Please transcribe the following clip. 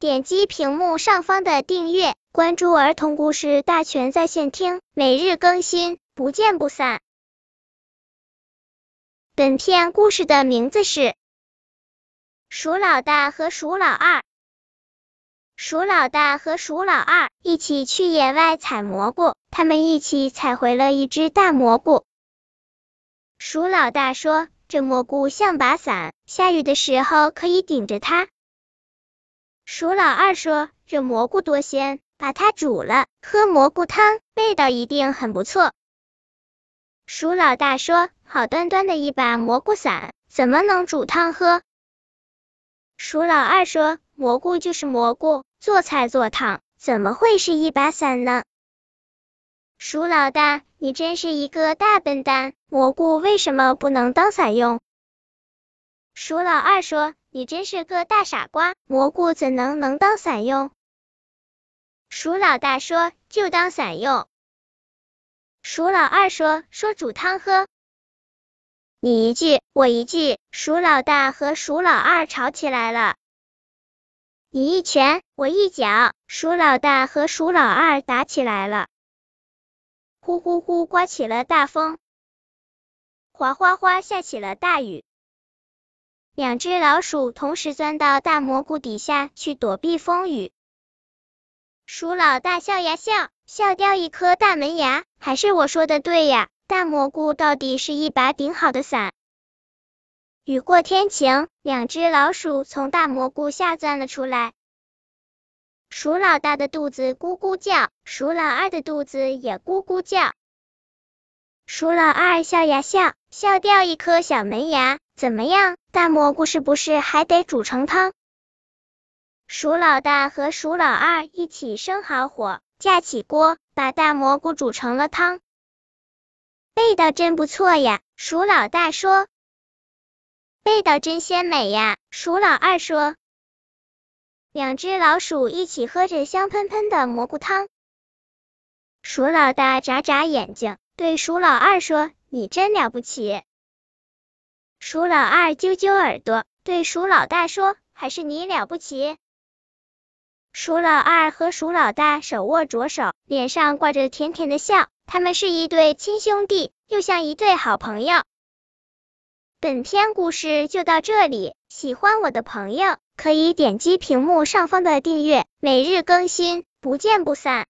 点击屏幕上方的订阅，关注儿童故事大全在线听，每日更新，不见不散。本片故事的名字是《鼠老大和鼠老二》。鼠老大和鼠老二一起去野外采蘑菇，他们一起采回了一只大蘑菇。鼠老大说：“这蘑菇像把伞，下雨的时候可以顶着它。”鼠老二说：“这蘑菇多鲜，把它煮了，喝蘑菇汤，味道一定很不错。”鼠老大说：“好端端的一把蘑菇伞，怎么能煮汤喝？”鼠老二说：“蘑菇就是蘑菇。”做菜做汤，怎么会是一把伞呢？鼠老大，你真是一个大笨蛋！蘑菇为什么不能当伞用？鼠老二说：“你真是个大傻瓜，蘑菇怎能能当伞用？”鼠老大说：“就当伞用。”鼠老二说：“说煮汤喝。”你一句我一句，鼠老大和鼠老二吵起来了。你一拳，我一脚，鼠老大和鼠老二打起来了。呼呼呼，刮起了大风，哗哗哗，下起了大雨。两只老鼠同时钻到大蘑菇底下去躲避风雨。鼠老大笑呀笑，笑掉一颗大门牙。还是我说的对呀，大蘑菇到底是一把顶好的伞。雨过天晴，两只老鼠从大蘑菇下钻了出来。鼠老大的肚子咕咕叫，鼠老二的肚子也咕咕叫。鼠老二笑呀笑，笑掉一颗小门牙。怎么样，大蘑菇是不是还得煮成汤？鼠老大和鼠老二一起生好火，架起锅，把大蘑菇煮成了汤。味道真不错呀，鼠老大说。味道真鲜美呀！鼠老二说。两只老鼠一起喝着香喷喷的蘑菇汤。鼠老大眨眨眼睛，对鼠老二说：“你真了不起。”鼠老二揪揪耳朵，对鼠老大说：“还是你了不起。”鼠老二和鼠老大手握着手，脸上挂着甜甜的笑，他们是一对亲兄弟，又像一对好朋友。本篇故事就到这里，喜欢我的朋友可以点击屏幕上方的订阅，每日更新，不见不散。